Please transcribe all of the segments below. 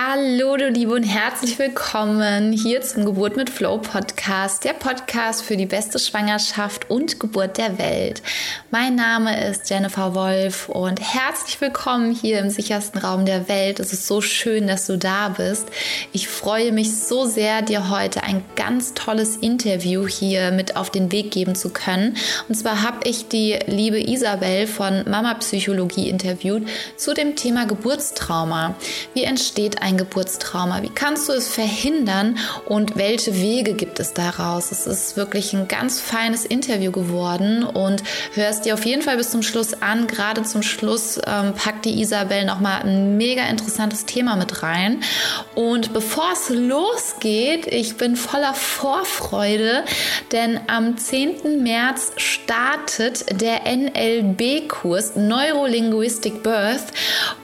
Hallo, du Liebe und herzlich willkommen hier zum Geburt mit Flow Podcast, der Podcast für die beste Schwangerschaft und Geburt der Welt. Mein Name ist Jennifer Wolf und herzlich willkommen hier im sichersten Raum der Welt. Es ist so schön, dass du da bist. Ich freue mich so sehr, dir heute ein ganz tolles Interview hier mit auf den Weg geben zu können. Und zwar habe ich die liebe Isabel von Mama Psychologie interviewt zu dem Thema Geburtstrauma. Wie entsteht ein Geburtstrauma? Wie kannst du es verhindern und welche Wege gibt es daraus? Es ist wirklich ein ganz feines Interview geworden und hörst dir auf jeden Fall bis zum Schluss an. Gerade zum Schluss ähm, packt die Isabel nochmal ein mega interessantes Thema mit rein. Und bevor es losgeht, ich bin voller Vorfreude, denn am 10. März startet der NLB-Kurs Neurolinguistic Birth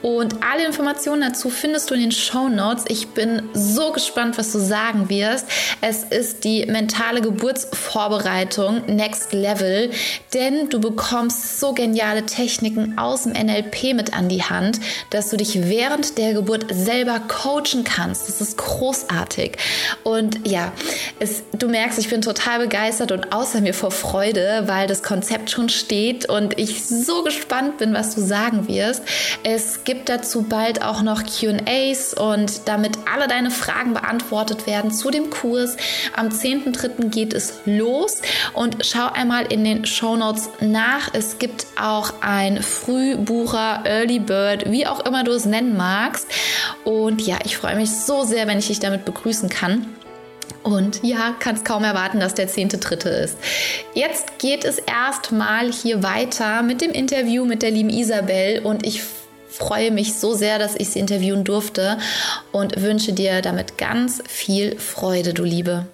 und alle Informationen dazu findest du in den Show Notes. Ich bin so gespannt, was du sagen wirst. Es ist die mentale Geburtsvorbereitung Next Level, denn du bekommst so geniale Techniken aus dem NLP mit an die Hand, dass du dich während der Geburt selber coachen kannst. Das ist großartig. Und ja, es, du merkst, ich bin total begeistert und außer mir vor Freude, weil das Konzept schon steht und ich so gespannt bin, was du sagen wirst. Es gibt dazu bald auch noch QAs und damit alle deine Fragen beantwortet werden zu dem Kurs. Am 10.3. geht es los und schau einmal in den Show Notes nach. Es gibt auch ein Frühbucher, Early Bird, wie auch immer du es nennen magst. Und ja, ich freue mich so sehr, wenn ich dich damit begrüßen kann. Und ja, kannst kaum erwarten, dass der 10.3. ist. Jetzt geht es erstmal hier weiter mit dem Interview mit der lieben Isabel und ich freue mich so sehr, dass ich sie interviewen durfte und wünsche dir damit ganz viel Freude, du Liebe.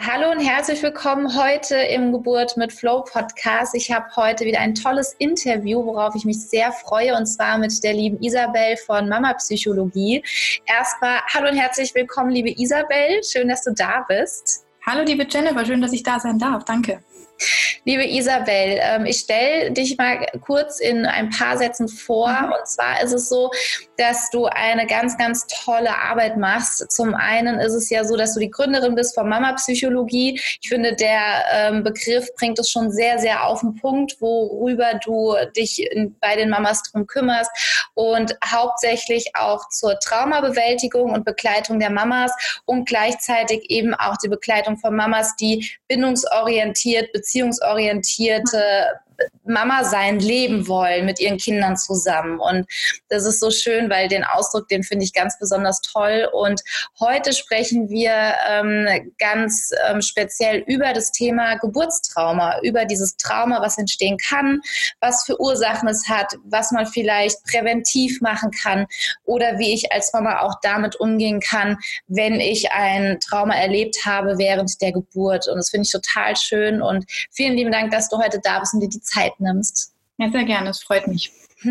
Hallo und herzlich willkommen heute im Geburt mit Flow Podcast. Ich habe heute wieder ein tolles Interview, worauf ich mich sehr freue, und zwar mit der lieben Isabel von Mama Psychologie. Erstmal hallo und herzlich willkommen, liebe Isabel. Schön, dass du da bist. Hallo, liebe Jennifer. Schön, dass ich da sein darf. Danke. Liebe Isabel, ähm, ich stelle dich mal kurz in ein paar Sätzen vor. Mhm. Und zwar ist es so, dass du eine ganz, ganz tolle Arbeit machst. Zum einen ist es ja so, dass du die Gründerin bist von Mama Psychologie. Ich finde, der ähm, Begriff bringt es schon sehr, sehr auf den Punkt, worüber du dich bei den Mamas drum kümmerst und hauptsächlich auch zur Traumabewältigung und Begleitung der Mamas und gleichzeitig eben auch die Begleitung von Mamas, die bindungsorientiert beziehungsorientierte Mama sein leben wollen mit ihren Kindern zusammen. Und das ist so schön, weil den Ausdruck, den finde ich ganz besonders toll. Und heute sprechen wir ähm, ganz ähm, speziell über das Thema Geburtstrauma, über dieses Trauma, was entstehen kann, was für Ursachen es hat, was man vielleicht präventiv machen kann oder wie ich als Mama auch damit umgehen kann, wenn ich ein Trauma erlebt habe während der Geburt. Und das finde ich total schön. Und vielen lieben Dank, dass du heute da bist und dir die Zeit nimmst. Ja, sehr gerne, es freut mich.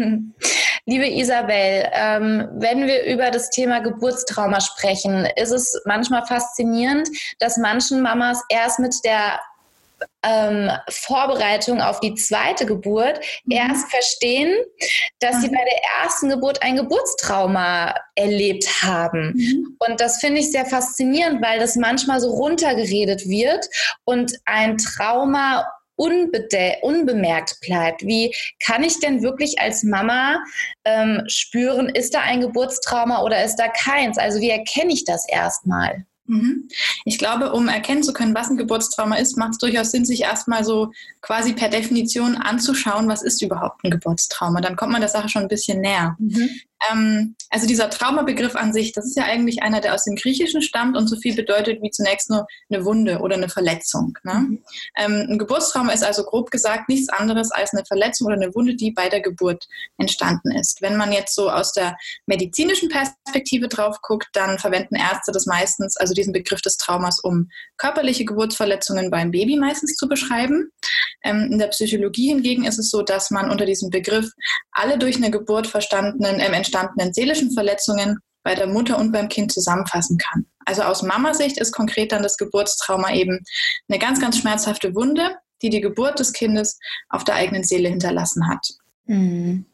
Liebe Isabel, ähm, wenn wir über das Thema Geburtstrauma sprechen, ist es manchmal faszinierend, dass manchen Mamas erst mit der ähm, Vorbereitung auf die zweite Geburt mhm. erst verstehen, dass sie mhm. bei der ersten Geburt ein Geburtstrauma erlebt haben. Mhm. Und das finde ich sehr faszinierend, weil das manchmal so runtergeredet wird und ein Trauma unbemerkt bleibt. Wie kann ich denn wirklich als Mama ähm, spüren, ist da ein Geburtstrauma oder ist da keins? Also wie erkenne ich das erstmal? Mhm. Ich glaube, um erkennen zu können, was ein Geburtstrauma ist, macht es durchaus Sinn, sich erstmal so quasi per Definition anzuschauen, was ist überhaupt ein Geburtstrauma. Dann kommt man der Sache schon ein bisschen näher. Mhm. Ähm, also dieser Traumabegriff an sich, das ist ja eigentlich einer, der aus dem Griechischen stammt und so viel bedeutet wie zunächst nur eine Wunde oder eine Verletzung. Ne? Mhm. Ähm, ein Geburtstrauma ist also grob gesagt nichts anderes als eine Verletzung oder eine Wunde, die bei der Geburt entstanden ist. Wenn man jetzt so aus der medizinischen Perspektive drauf guckt, dann verwenden Ärzte das meistens, also diesen Begriff des Traumas, um körperliche Geburtsverletzungen beim Baby meistens zu beschreiben. Ähm, in der Psychologie hingegen ist es so, dass man unter diesem Begriff alle durch eine Geburt verstandenen, äh, entstandenen seelischen Verletzungen bei der Mutter und beim Kind zusammenfassen kann. Also aus Mamasicht ist konkret dann das Geburtstrauma eben eine ganz, ganz schmerzhafte Wunde, die die Geburt des Kindes auf der eigenen Seele hinterlassen hat. Mhm.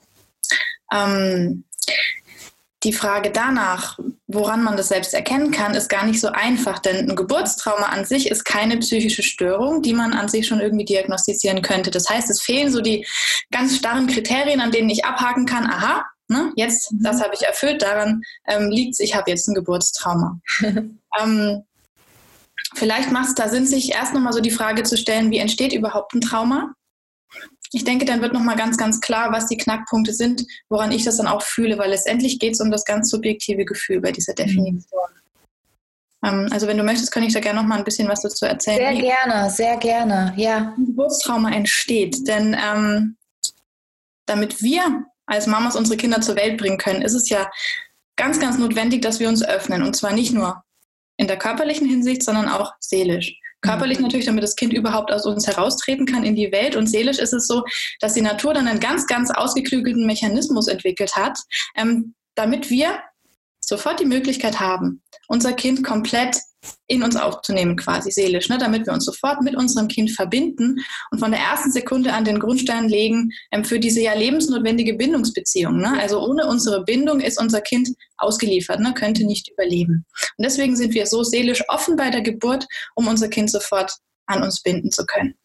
Ähm, die Frage danach, woran man das selbst erkennen kann, ist gar nicht so einfach, denn ein Geburtstrauma an sich ist keine psychische Störung, die man an sich schon irgendwie diagnostizieren könnte. Das heißt, es fehlen so die ganz starren Kriterien, an denen ich abhaken kann, aha, ne, jetzt, mhm. das habe ich erfüllt, daran ähm, liegt es, ich habe jetzt ein Geburtstrauma. ähm, vielleicht macht es da Sinn, sich erst nochmal so die Frage zu stellen, wie entsteht überhaupt ein Trauma? ich denke, dann wird nochmal ganz, ganz klar, was die Knackpunkte sind, woran ich das dann auch fühle, weil letztendlich geht es um das ganz subjektive Gefühl bei dieser Definition. Mhm. also wenn du möchtest, kann ich da gerne noch mal ein bisschen was dazu erzählen. Sehr gerne, sehr gerne, ja. Ein Geburtstrauma entsteht, denn ähm, damit wir als Mamas unsere Kinder zur Welt bringen können, ist es ja ganz, ganz notwendig, dass wir uns öffnen. Und zwar nicht nur in der körperlichen Hinsicht, sondern auch seelisch. Körperlich mhm. natürlich, damit das Kind überhaupt aus uns heraustreten kann in die Welt. Und seelisch ist es so, dass die Natur dann einen ganz, ganz ausgeklügelten Mechanismus entwickelt hat, ähm, damit wir sofort die Möglichkeit haben, unser Kind komplett in uns aufzunehmen, quasi seelisch, ne, damit wir uns sofort mit unserem Kind verbinden und von der ersten Sekunde an den Grundstein legen ähm, für diese ja lebensnotwendige Bindungsbeziehung. Ne? Also ohne unsere Bindung ist unser Kind ausgeliefert, ne, könnte nicht überleben. Und deswegen sind wir so seelisch offen bei der Geburt, um unser Kind sofort an uns binden zu können.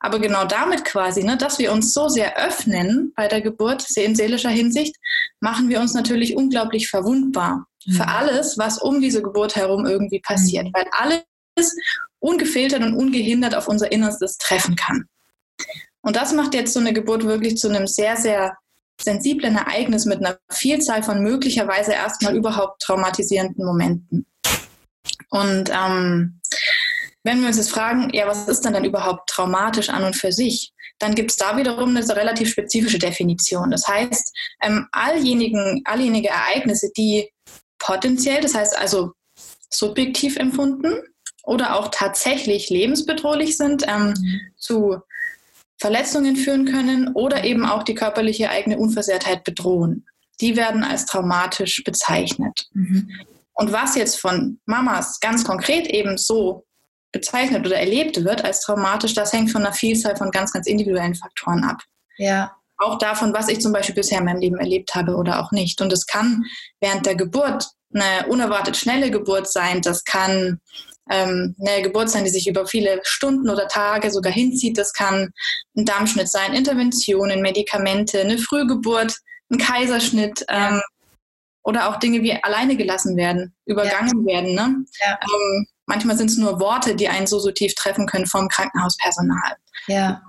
Aber genau damit quasi, ne, dass wir uns so sehr öffnen bei der Geburt, in seelischer Hinsicht, machen wir uns natürlich unglaublich verwundbar mhm. für alles, was um diese Geburt herum irgendwie passiert, mhm. weil alles ungefiltert und ungehindert auf unser Innerstes treffen kann. Und das macht jetzt so eine Geburt wirklich zu einem sehr, sehr sensiblen Ereignis mit einer Vielzahl von möglicherweise erstmal überhaupt traumatisierenden Momenten. Und ähm, wenn wir uns jetzt fragen, ja, was ist denn dann überhaupt traumatisch an und für sich? Dann gibt es da wiederum eine relativ spezifische Definition. Das heißt, ähm, alljenigen, alljenige Ereignisse, die potenziell, das heißt also subjektiv empfunden oder auch tatsächlich lebensbedrohlich sind, ähm, mhm. zu Verletzungen führen können oder eben auch die körperliche eigene Unversehrtheit bedrohen. Die werden als traumatisch bezeichnet. Mhm. Und was jetzt von Mamas ganz konkret eben so bezeichnet oder erlebt wird als traumatisch, das hängt von einer Vielzahl von ganz, ganz individuellen Faktoren ab. Ja. Auch davon, was ich zum Beispiel bisher in meinem Leben erlebt habe oder auch nicht. Und es kann während der Geburt eine unerwartet schnelle Geburt sein. Das kann ähm, eine Geburt sein, die sich über viele Stunden oder Tage sogar hinzieht. Das kann ein Darmschnitt sein, Interventionen, Medikamente, eine Frühgeburt, ein Kaiserschnitt. Ähm, oder auch Dinge wie alleine gelassen werden, übergangen ja. werden. Ne? Ja. Ähm, manchmal sind es nur Worte, die einen so, so tief treffen können vom Krankenhauspersonal. Ja.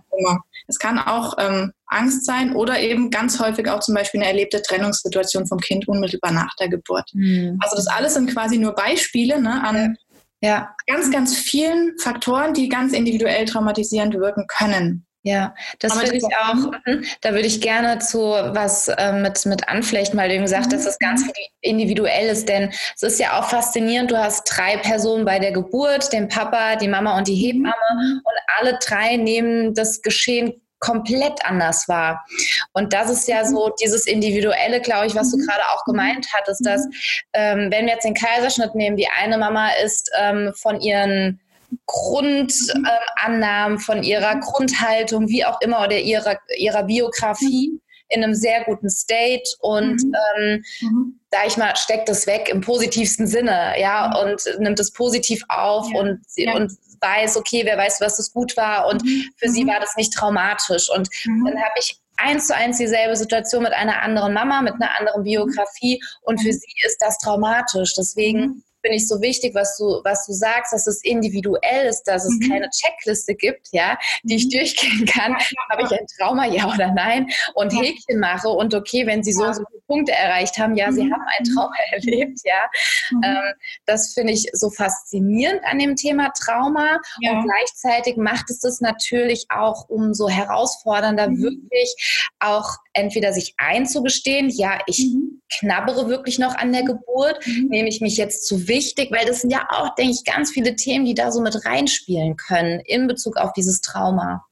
Es kann auch ähm, Angst sein oder eben ganz häufig auch zum Beispiel eine erlebte Trennungssituation vom Kind unmittelbar nach der Geburt. Mhm. Also das alles sind quasi nur Beispiele ne, an ja. ganz, ganz vielen Faktoren, die ganz individuell traumatisierend wirken können. Ja, das würde ich auch, mhm, da würde ich gerne zu was äh, mit, mit anflechten, weil du eben gesagt, mhm. dass es ganz individuell ist, denn es ist ja auch faszinierend, du hast drei Personen bei der Geburt, den Papa, die Mama und die mhm. Hebamme und alle drei nehmen das Geschehen komplett anders wahr. Und das ist ja mhm. so dieses Individuelle, glaube ich, was du gerade auch gemeint hattest, dass ähm, wenn wir jetzt den Kaiserschnitt nehmen, die eine Mama ist ähm, von ihren Grundannahmen, äh, von ihrer Grundhaltung, wie auch immer, oder ihrer, ihrer Biografie in einem sehr guten State und mhm. ähm, mhm. da ich mal, steckt das weg im positivsten Sinne, ja, mhm. und nimmt es positiv auf ja. und, ja. und weiß, okay, wer weiß, was das gut war und mhm. für sie mhm. war das nicht traumatisch. Und mhm. dann habe ich eins zu eins dieselbe Situation mit einer anderen Mama, mit einer anderen Biografie und für sie ist das traumatisch. Deswegen finde ich so wichtig, was du, was du sagst, dass es individuell ist, dass es mhm. keine Checkliste gibt, ja, die ich mhm. durchgehen kann. Habe ich ein Trauma, ja oder nein? Und Häkchen mache und okay, wenn sie so und so viele Punkte erreicht haben, ja, sie mhm. haben ein Trauma erlebt, ja. Mhm. Ähm, das finde ich so faszinierend an dem Thema Trauma. Ja. Und gleichzeitig macht es das natürlich auch umso herausfordernder, mhm. wirklich auch entweder sich einzugestehen, ja, ich mhm. knabbere wirklich noch an der Geburt, nehme ich mich jetzt zu wichtig, weil das sind ja auch, denke ich, ganz viele Themen, die da so mit reinspielen können in Bezug auf dieses Trauma.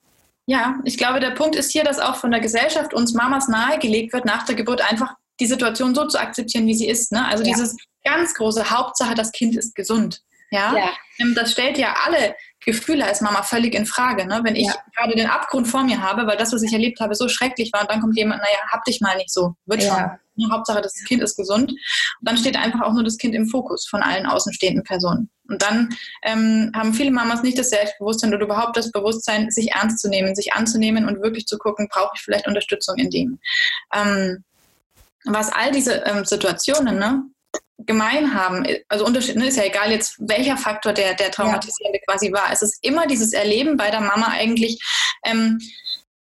Ja, ich glaube, der Punkt ist hier, dass auch von der Gesellschaft uns Mamas nahegelegt wird, nach der Geburt einfach die Situation so zu akzeptieren, wie sie ist. Ne? Also ja. dieses ganz große Hauptsache, das Kind ist gesund. Ja? ja. Ähm, das stellt ja alle Gefühle als Mama völlig in Frage. Ne? Wenn ich ja. gerade den Abgrund vor mir habe, weil das, was ich erlebt habe, so schrecklich war und dann kommt jemand, naja, hab dich mal nicht so, wird ja. schon. Ne? Hauptsache, das Kind ist gesund. Und dann steht einfach auch nur das Kind im Fokus von allen außenstehenden Personen. Und dann ähm, haben viele Mamas nicht das Selbstbewusstsein oder überhaupt das Bewusstsein, sich ernst zu nehmen, sich anzunehmen und wirklich zu gucken, brauche ich vielleicht Unterstützung in dem. Ähm, was all diese ähm, Situationen, ne, gemein haben, also Unterschied, ne, ist ja egal jetzt, welcher Faktor der, der traumatisierende ja. quasi war. Es ist immer dieses Erleben bei der Mama eigentlich, ähm,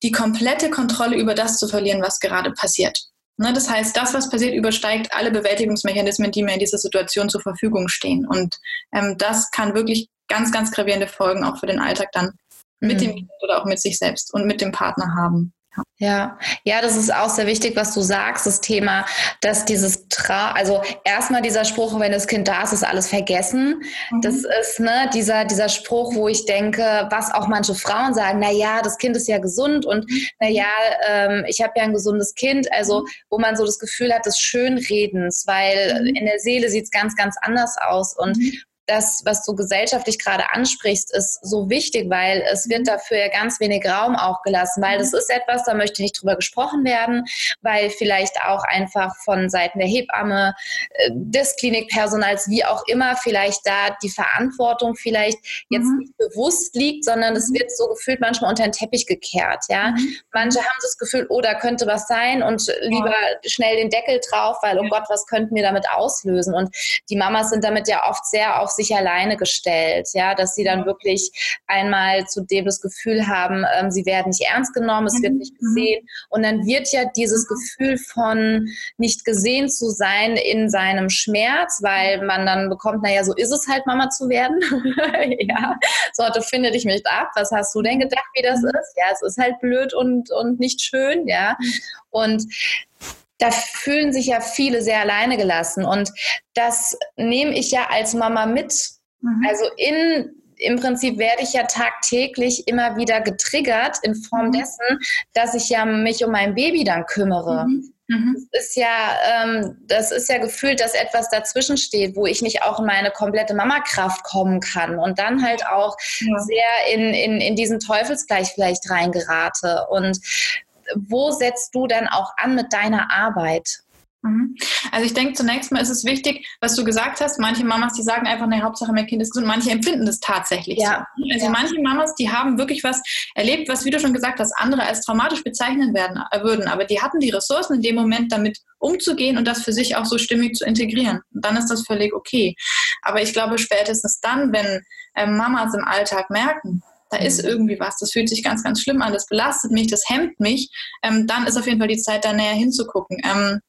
die komplette Kontrolle über das zu verlieren, was gerade passiert. Ne, das heißt, das, was passiert, übersteigt alle Bewältigungsmechanismen, die mir in dieser Situation zur Verfügung stehen. Und ähm, das kann wirklich ganz, ganz gravierende Folgen auch für den Alltag dann mit mhm. dem Kind oder auch mit sich selbst und mit dem Partner haben. Ja, ja, das ist auch sehr wichtig, was du sagst, das Thema, dass dieses Tra also erstmal dieser Spruch, wenn das Kind da ist, ist alles vergessen. Mhm. Das ist ne, dieser, dieser Spruch, wo ich denke, was auch manche Frauen sagen, na ja, das Kind ist ja gesund und mhm. na ja, ähm, ich habe ja ein gesundes Kind, also mhm. wo man so das Gefühl hat des Schönredens, weil mhm. in der Seele sieht es ganz, ganz anders aus und mhm das, was du gesellschaftlich gerade ansprichst, ist so wichtig, weil es wird mhm. dafür ja ganz wenig Raum auch gelassen, weil das mhm. ist etwas, da möchte nicht drüber gesprochen werden, weil vielleicht auch einfach von Seiten der Hebamme, äh, des Klinikpersonals, wie auch immer, vielleicht da die Verantwortung vielleicht jetzt mhm. nicht bewusst liegt, sondern es wird so gefühlt manchmal unter den Teppich gekehrt, ja. Mhm. Manche haben das Gefühl, oh, da könnte was sein und lieber schnell den Deckel drauf, weil, oh Gott, was könnten wir damit auslösen? Und die Mamas sind damit ja oft sehr auf sich alleine gestellt, ja, dass sie dann wirklich einmal zu dem das Gefühl haben, ähm, sie werden nicht ernst genommen, es wird mhm. nicht gesehen und dann wird ja dieses Gefühl von nicht gesehen zu sein in seinem Schmerz, weil man dann bekommt, naja, so ist es halt, Mama zu werden. ja, so, du finde dich nicht ab. Was hast du denn gedacht, wie das mhm. ist? Ja, es ist halt blöd und, und nicht schön, ja. Und da fühlen sich ja viele sehr alleine gelassen. Und das nehme ich ja als Mama mit. Mhm. Also in im Prinzip werde ich ja tagtäglich immer wieder getriggert in Form mhm. dessen, dass ich ja mich um mein Baby dann kümmere. Mhm. Mhm. Das ist ja, ähm, das ist ja gefühlt, dass etwas dazwischen steht, wo ich nicht auch in meine komplette Mamakraft kommen kann und dann halt auch ja. sehr in, in, in diesen Teufelsgleich vielleicht reingerate. Und wo setzt du dann auch an mit deiner Arbeit? Mhm. Also ich denke, zunächst mal ist es wichtig, was du gesagt hast. Manche Mamas, die sagen einfach, ne, Hauptsache mein Kind ist gesund. Manche empfinden das tatsächlich ja. so. Also ja. manche Mamas, die haben wirklich was erlebt, was, wie du schon gesagt hast, andere als traumatisch bezeichnen werden, äh, würden. Aber die hatten die Ressourcen in dem Moment, damit umzugehen und das für sich auch so stimmig zu integrieren. Und dann ist das völlig okay. Aber ich glaube, spätestens dann, wenn äh, Mamas im Alltag merken, da ist mhm. irgendwie was, das fühlt sich ganz, ganz schlimm an, das belastet mich, das hemmt mich, ähm, dann ist auf jeden Fall die Zeit, da näher hinzugucken. Ähm,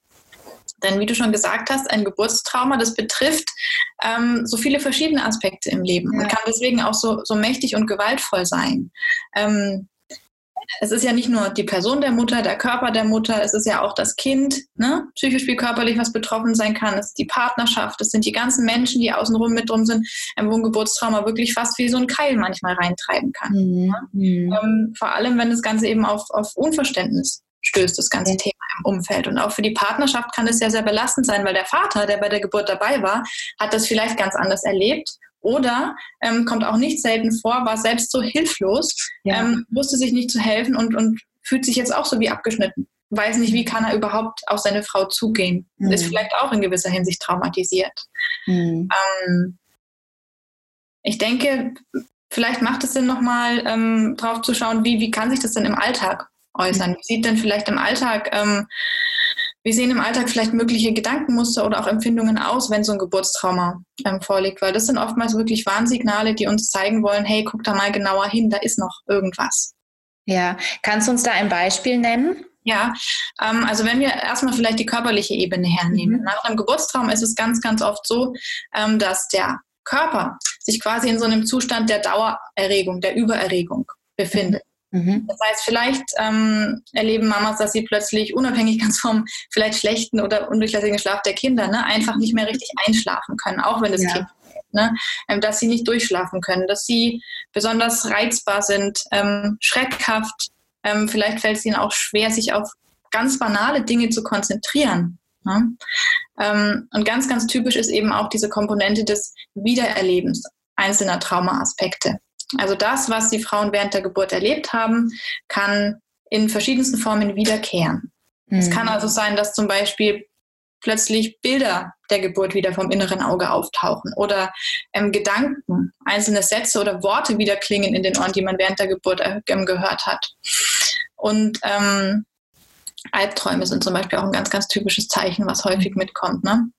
denn wie du schon gesagt hast, ein Geburtstrauma, das betrifft ähm, so viele verschiedene Aspekte im Leben ja. und kann deswegen auch so, so mächtig und gewaltvoll sein. Ähm, es ist ja nicht nur die Person der Mutter, der Körper der Mutter, es ist ja auch das Kind, ne? psychisch wie körperlich, was betroffen sein kann. Es ist die Partnerschaft, es sind die ganzen Menschen, die außenrum mit drum sind, wo ein Geburtstrauma wirklich fast wie so ein Keil manchmal reintreiben kann. Mhm. Ne? Ähm, vor allem, wenn das Ganze eben auf, auf Unverständnis stößt, das ganze Thema im Umfeld. Und auch für die Partnerschaft kann es ja sehr belastend sein, weil der Vater, der bei der Geburt dabei war, hat das vielleicht ganz anders erlebt oder ähm, kommt auch nicht selten vor, war selbst so hilflos, ja. ähm, wusste sich nicht zu helfen und, und fühlt sich jetzt auch so wie abgeschnitten. Weiß nicht, wie kann er überhaupt auf seine Frau zugehen. Mhm. Ist vielleicht auch in gewisser Hinsicht traumatisiert. Mhm. Ähm, ich denke, vielleicht macht es Sinn, nochmal ähm, drauf zu schauen, wie, wie kann sich das denn im Alltag äußern? Wie sieht denn vielleicht im Alltag ähm, wie sehen im Alltag vielleicht mögliche Gedankenmuster oder auch Empfindungen aus, wenn so ein Geburtstrauma ähm, vorliegt? Weil das sind oftmals wirklich Warnsignale, die uns zeigen wollen, hey, guck da mal genauer hin, da ist noch irgendwas. Ja, kannst du uns da ein Beispiel nennen? Ja, ähm, also wenn wir erstmal vielleicht die körperliche Ebene hernehmen. Mhm. Nach einem Geburtstrauma ist es ganz, ganz oft so, ähm, dass der Körper sich quasi in so einem Zustand der Dauererregung, der Übererregung befindet. Mhm. Das heißt, vielleicht ähm, erleben Mamas, dass sie plötzlich unabhängig ganz vom vielleicht schlechten oder undurchlässigen Schlaf der Kinder ne, einfach nicht mehr richtig einschlafen können, auch wenn das ja. Kind Ne? Ähm, dass sie nicht durchschlafen können, dass sie besonders reizbar sind, ähm, schreckhaft. Ähm, vielleicht fällt es ihnen auch schwer, sich auf ganz banale Dinge zu konzentrieren. Ne? Ähm, und ganz, ganz typisch ist eben auch diese Komponente des Wiedererlebens einzelner Traumaaspekte. Also das, was die Frauen während der Geburt erlebt haben, kann in verschiedensten Formen wiederkehren. Mhm. Es kann also sein, dass zum Beispiel plötzlich Bilder der Geburt wieder vom inneren Auge auftauchen oder ähm, Gedanken, einzelne Sätze oder Worte wieder klingen in den Ohren, die man während der Geburt äh, gehört hat. Und ähm, Albträume sind zum Beispiel auch ein ganz, ganz typisches Zeichen, was häufig mitkommt. Ne?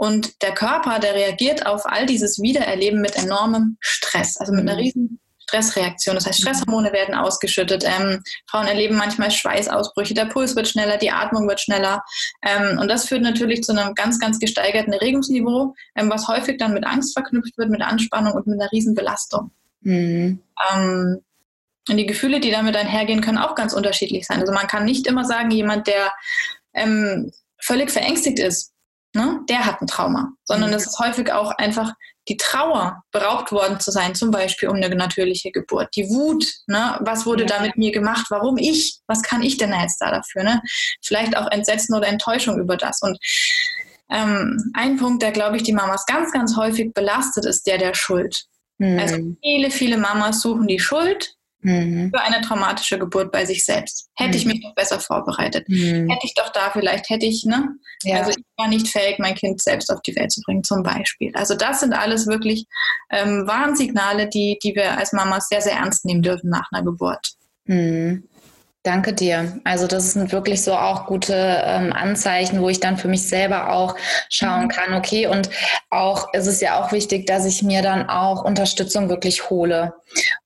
Und der Körper, der reagiert auf all dieses Wiedererleben mit enormem Stress, also mit einer mhm. riesen Stressreaktion. Das heißt, mhm. Stresshormone werden ausgeschüttet. Ähm, Frauen erleben manchmal Schweißausbrüche, der Puls wird schneller, die Atmung wird schneller. Ähm, und das führt natürlich zu einem ganz, ganz gesteigerten Erregungsniveau, ähm, was häufig dann mit Angst verknüpft wird, mit Anspannung und mit einer Riesenbelastung. Mhm. Ähm, und die Gefühle, die damit einhergehen, können auch ganz unterschiedlich sein. Also man kann nicht immer sagen, jemand, der ähm, völlig verängstigt ist, ne, der hat ein Trauma, sondern mhm. es ist häufig auch einfach die Trauer, beraubt worden zu sein, zum Beispiel um eine natürliche Geburt, die Wut, ne, was wurde da mit mir gemacht, warum ich, was kann ich denn jetzt da dafür, ne? vielleicht auch Entsetzen oder Enttäuschung über das. Und ähm, ein Punkt, der, glaube ich, die Mamas ganz, ganz häufig belastet, ist der der Schuld. Mhm. Also viele, viele Mamas suchen die Schuld mhm. für eine traumatische Geburt bei sich selbst. Hätte mhm. ich mich doch besser vorbereitet. Mhm. Hätte ich doch da vielleicht, hätte ich, ne? Ja. Also ich war nicht fähig, mein Kind selbst auf die Welt zu bringen, zum Beispiel. Also das sind alles wirklich ähm, Warnsignale, die, die wir als Mamas sehr, sehr ernst nehmen dürfen nach einer Geburt. Danke dir. Also das sind wirklich so auch gute ähm, Anzeichen, wo ich dann für mich selber auch schauen mhm. kann, okay, und auch es ist ja auch wichtig, dass ich mir dann auch Unterstützung wirklich hole.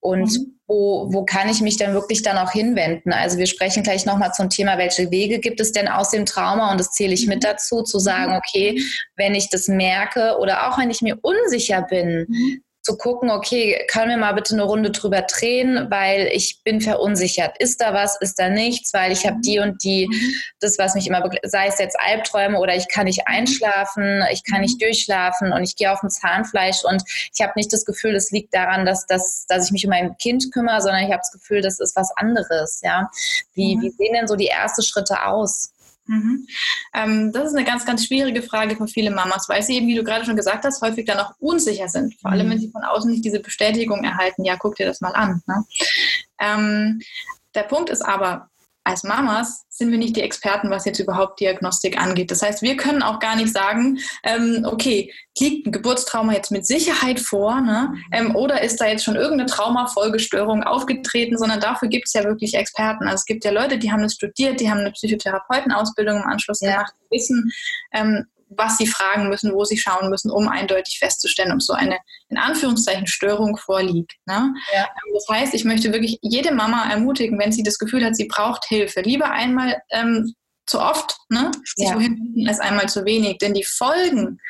Und mhm. wo, wo kann ich mich denn wirklich dann auch hinwenden? Also wir sprechen gleich nochmal zum Thema, welche Wege gibt es denn aus dem Trauma? Und das zähle ich mit mhm. dazu, zu sagen, mhm. okay, wenn ich das merke oder auch wenn ich mir unsicher bin, mhm zu gucken, okay, können wir mal bitte eine Runde drüber drehen, weil ich bin verunsichert. Ist da was, ist da nichts, weil ich habe die und die, mhm. das, was mich immer, sei es jetzt Albträume oder ich kann nicht einschlafen, ich kann nicht mhm. durchschlafen und ich gehe auf dem Zahnfleisch und ich habe nicht das Gefühl, es liegt daran, dass, dass, dass ich mich um mein Kind kümmere, sondern ich habe das Gefühl, das ist was anderes. Ja? Wie, mhm. wie sehen denn so die ersten Schritte aus? Mhm. Ähm, das ist eine ganz, ganz schwierige Frage für viele Mamas, weil sie eben, wie du gerade schon gesagt hast, häufig dann auch unsicher sind. Vor allem, mhm. wenn sie von außen nicht diese Bestätigung erhalten, ja, guck dir das mal an. Ne? Ähm, der Punkt ist aber, als Mamas sind wir nicht die Experten, was jetzt überhaupt Diagnostik angeht. Das heißt, wir können auch gar nicht sagen, ähm, okay, liegt ein Geburtstrauma jetzt mit Sicherheit vor ne? Ähm, oder ist da jetzt schon irgendeine Traumafolgestörung aufgetreten, sondern dafür gibt es ja wirklich Experten. Also es gibt ja Leute, die haben das studiert, die haben eine Psychotherapeutenausbildung im Anschluss ja. gemacht, wissen, ähm, was sie fragen müssen, wo sie schauen müssen, um eindeutig festzustellen, ob so eine in Anführungszeichen Störung vorliegt. Ne? Ja. Ähm, das heißt, ich möchte wirklich jede Mama ermutigen, wenn sie das Gefühl hat, sie braucht Hilfe, lieber einmal ähm, zu oft, ne? sich ja. wohin als einmal zu wenig. Denn die Folgen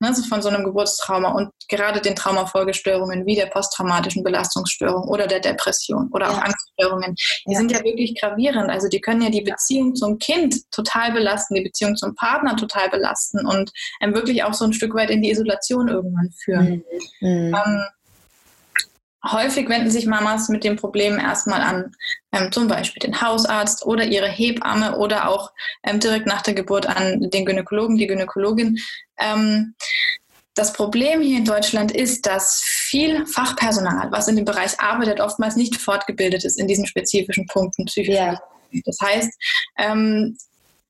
ne, so von so einem Geburtstrauma und gerade den Traumafolgestörungen wie der posttraumatischen Belastungsstörung oder der Depression oder auch ja. Angststörungen, die ja. sind ja wirklich gravierend. Also die können ja die Beziehung zum Kind total belasten, die Beziehung zum Partner total belasten und ähm, wirklich auch so ein Stück weit in die Isolation irgendwann führen. Mhm. mhm. Ähm, Häufig wenden sich Mamas mit dem Problem erstmal an ähm, zum Beispiel den Hausarzt oder ihre Hebamme oder auch ähm, direkt nach der Geburt an den Gynäkologen, die Gynäkologin. Ähm, das Problem hier in Deutschland ist, dass viel Fachpersonal, was in dem Bereich arbeitet, oftmals nicht fortgebildet ist in diesen spezifischen Punkten Psychologie. Ja. Das heißt, ähm,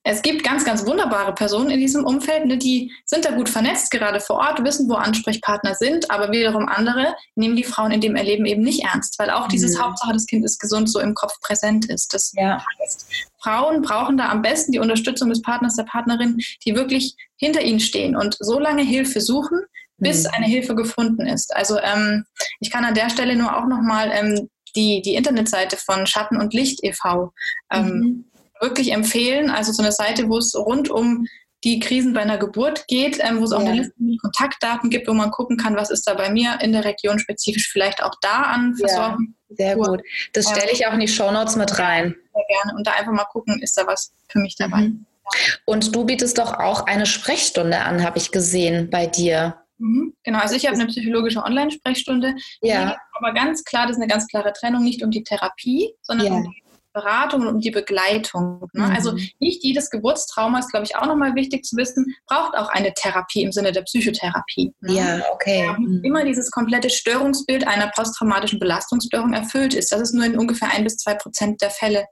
es gibt ganz, ganz wunderbare Personen in diesem Umfeld, ne, die sind da gut vernetzt, gerade vor Ort, wissen, wo Ansprechpartner sind, aber wiederum andere nehmen die Frauen in dem Erleben eben nicht ernst, weil auch dieses mhm. Hauptsache, das Kind ist gesund, so im Kopf präsent ist. Das ja. heißt, Frauen brauchen da am besten die Unterstützung des Partners, der Partnerin, die wirklich hinter ihnen stehen und so lange Hilfe suchen, bis mhm. eine Hilfe gefunden ist. Also ähm, ich kann an der Stelle nur auch nochmal ähm, die, die Internetseite von Schatten und Licht e.V. Ähm, mhm wirklich empfehlen. Also so eine Seite, wo es rund um die Krisen bei einer Geburt geht, ähm, wo es auch ja. eine Liste mit Kontaktdaten gibt, wo man gucken kann, was ist da bei mir in der Region spezifisch vielleicht auch da an Versorgung. Ja, sehr gut. Das stelle ich auch in die Shownotes mit rein. Sehr gerne. Und da einfach mal gucken, ist da was für mich dabei. Mhm. Und du bietest doch auch eine Sprechstunde an, habe ich gesehen bei dir. Mhm, genau, also ich habe eine psychologische Online-Sprechstunde. Ja. Aber ganz klar, das ist eine ganz klare Trennung, nicht um die Therapie, sondern ja. um die Beratung und um die Begleitung. Ne? Also mhm. Also nicht jedes Geburtstrauma ist, glaube ich, auch nochmal wichtig zu wissen, braucht auch eine Therapie im Sinne der Psychotherapie. Ne? Ja, okay. Mhm. immer dieses komplette Störungsbild einer posttraumatischen Belastungsstörung erfüllt ist. Das ist nur in ungefähr ein bis zwei Prozent der Fälle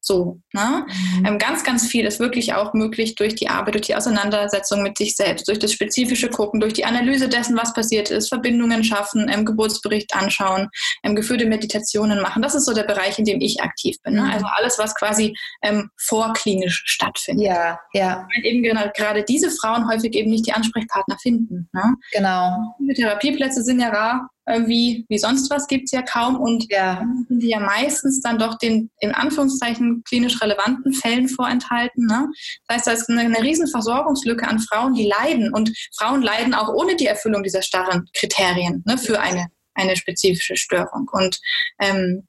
so. Ne? Mhm. Ähm, ganz, ganz viel ist wirklich auch möglich durch die Arbeit, durch die Auseinandersetzung mit sich selbst, durch das spezifische Gucken, durch die Analyse dessen, was passiert ist, Verbindungen schaffen, ähm, Geburtsbericht anschauen, ähm, geführte Meditationen machen. Das ist so der Bereich, in dem ich aktiv bin. Ne? Mhm. Also alles, was quasi ähm, vorklinisch stattfindet. Ja, ja. Weil eben gerade diese Frauen häufig eben nicht die Ansprechpartner finden. Ne? Genau. Die Therapieplätze sind ja rar wie, wie sonst was gibt es ja kaum und ja. die ja meistens dann doch den in Anführungszeichen klinisch relevanten Fällen vorenthalten. Ne? Das heißt, da ist eine, eine riesen Versorgungslücke an Frauen, die leiden und Frauen leiden auch ohne die Erfüllung dieser starren Kriterien ne, für eine, eine spezifische Störung. Und ähm,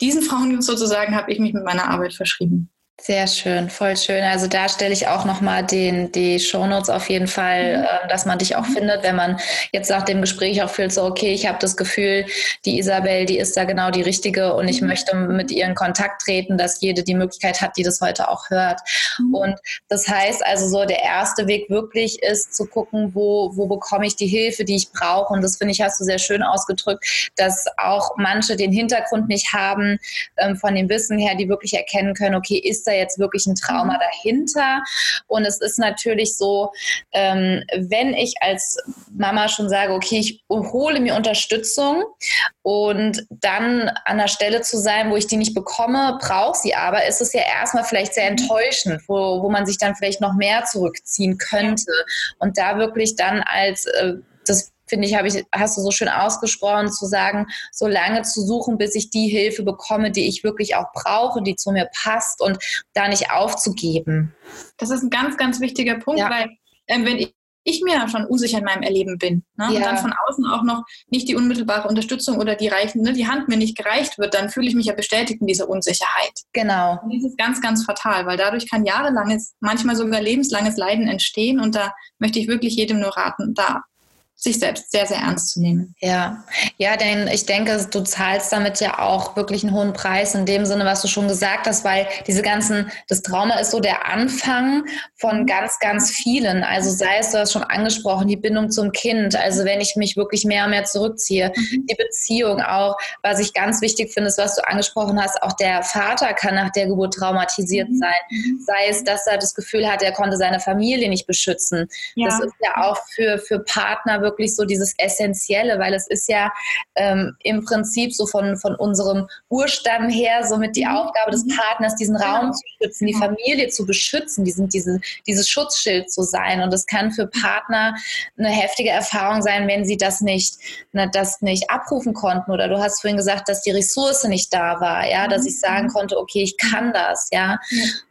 diesen Frauen sozusagen habe ich mich mit meiner Arbeit verschrieben. Sehr schön, voll schön. Also da stelle ich auch nochmal den, die Shownotes auf jeden Fall, mhm. äh, dass man dich auch mhm. findet, wenn man jetzt nach dem Gespräch auch fühlt, so okay, ich habe das Gefühl, die Isabel, die ist da genau die Richtige und ich mhm. möchte mit ihr in Kontakt treten, dass jede die Möglichkeit hat, die das heute auch hört. Und das heißt also so, der erste Weg wirklich ist zu gucken, wo, wo bekomme ich die Hilfe, die ich brauche. Und das finde ich, hast du sehr schön ausgedrückt, dass auch manche den Hintergrund nicht haben, ähm, von dem Wissen her, die wirklich erkennen können, okay, ist da jetzt wirklich ein Trauma mhm. dahinter? Und es ist natürlich so, ähm, wenn ich als Mama schon sage, okay, ich hole mir Unterstützung und dann an der Stelle zu sein, wo ich die nicht bekomme, brauche sie aber, ist es ja erstmal vielleicht sehr mhm. enttäuschend, wo, wo man sich dann vielleicht noch mehr zurückziehen könnte. Und da wirklich dann als äh, das finde ich, habe ich, hast du so schön ausgesprochen, zu sagen, so lange zu suchen, bis ich die Hilfe bekomme, die ich wirklich auch brauche, die zu mir passt und da nicht aufzugeben. Das ist ein ganz, ganz wichtiger Punkt, ja. weil ähm, wenn ich ich mir schon unsicher in meinem Erleben bin ne? ja. und dann von außen auch noch nicht die unmittelbare Unterstützung oder die reichen, ne, die Hand mir nicht gereicht wird, dann fühle ich mich ja bestätigt in dieser Unsicherheit. Genau. Und das ist ganz, ganz fatal, weil dadurch kann jahrelanges, manchmal sogar lebenslanges Leiden entstehen und da möchte ich wirklich jedem nur raten, da sich selbst sehr, sehr ernst zu nehmen. Ja, ja, denn ich denke, du zahlst damit ja auch wirklich einen hohen Preis in dem Sinne, was du schon gesagt hast, weil diese ganzen, das Trauma ist so der Anfang von ganz, ganz vielen. Also sei es, du hast schon angesprochen, die Bindung zum Kind. Also wenn ich mich wirklich mehr und mehr zurückziehe, mhm. die Beziehung auch, was ich ganz wichtig finde, ist, was du angesprochen hast, auch der Vater kann nach der Geburt traumatisiert mhm. sein. Mhm. Sei es, dass er das Gefühl hat, er konnte seine Familie nicht beschützen. Ja. Das ist ja auch für, für Partner wirklich so dieses Essentielle, weil es ist ja ähm, im Prinzip so von, von unserem Urstamm her somit die mhm. Aufgabe des Partners, diesen Raum zu schützen, die Familie zu beschützen, diesen, diese, dieses Schutzschild zu sein. Und es kann für Partner eine heftige Erfahrung sein, wenn sie das nicht, ne, das nicht abrufen konnten. Oder du hast vorhin gesagt, dass die Ressource nicht da war, ja, dass ich sagen mhm. konnte, okay, ich kann das, ja.